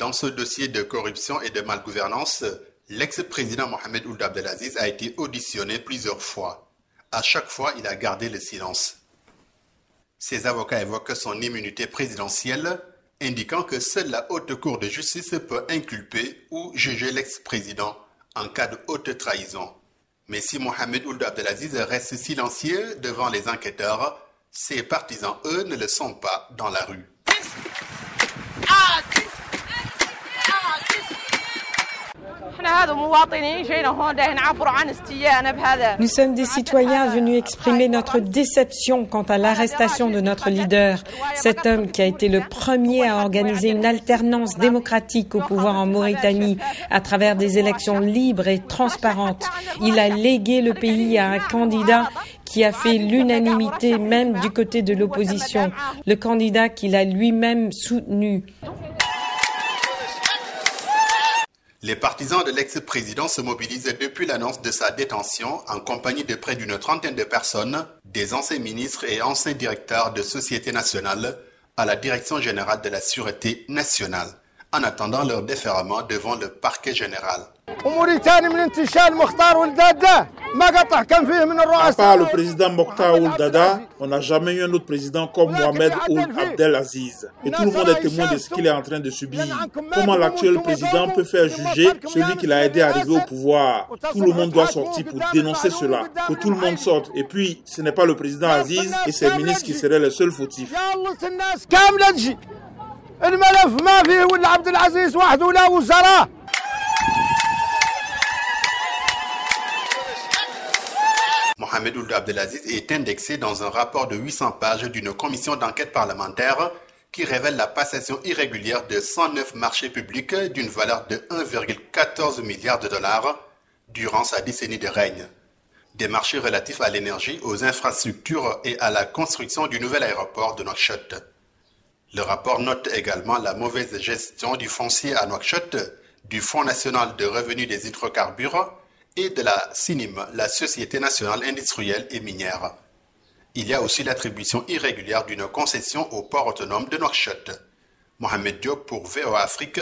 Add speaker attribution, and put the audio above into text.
Speaker 1: Dans ce dossier de corruption et de malgouvernance, l'ex-président Mohamed Ould Abdelaziz a été auditionné plusieurs fois. À chaque fois, il a gardé le silence. Ses avocats évoquent son immunité présidentielle, indiquant que seule la haute cour de justice peut inculper ou juger l'ex-président en cas de haute trahison. Mais si Mohamed Ould Abdelaziz reste silencieux devant les enquêteurs, ses partisans, eux, ne le sont pas dans la rue.
Speaker 2: Nous sommes des citoyens venus exprimer notre déception quant à l'arrestation de notre leader, cet homme qui a été le premier à organiser une alternance démocratique au pouvoir en Mauritanie à travers des élections libres et transparentes. Il a légué le pays à un candidat qui a fait l'unanimité même du côté de l'opposition, le candidat qu'il a lui-même soutenu.
Speaker 1: Les partisans de l'ex-président se mobilisent depuis l'annonce de sa détention en compagnie de près d'une trentaine de personnes, des anciens ministres et anciens directeurs de sociétés nationales à la Direction générale de la Sûreté nationale, en attendant leur déferment devant le parquet général.
Speaker 3: À part le président Mokhtar Ould Dada, on n'a jamais eu un autre président comme Mohamed Ould Abdel Aziz. Et tout le monde est témoin de ce qu'il est en train de subir. Comment l'actuel président peut faire juger celui qui l'a aidé à arriver au pouvoir? Tout le monde doit sortir pour dénoncer cela. Que tout le monde sorte. Et puis, ce n'est pas le président Aziz et ses ministres qui seraient les seuls fautifs.
Speaker 1: Mohamed Abdelaziz est indexé dans un rapport de 800 pages d'une commission d'enquête parlementaire qui révèle la passation irrégulière de 109 marchés publics d'une valeur de 1,14 milliard de dollars durant sa décennie de règne. Des marchés relatifs à l'énergie, aux infrastructures et à la construction du nouvel aéroport de Nouakchott. Le rapport note également la mauvaise gestion du foncier à Nouakchott, du Fonds national de revenus des hydrocarbures et de la CINIM, la Société nationale industrielle et minière. Il y a aussi l'attribution irrégulière d'une concession au port autonome de Nouakchott. Mohamed Diop pour VOA Afrique.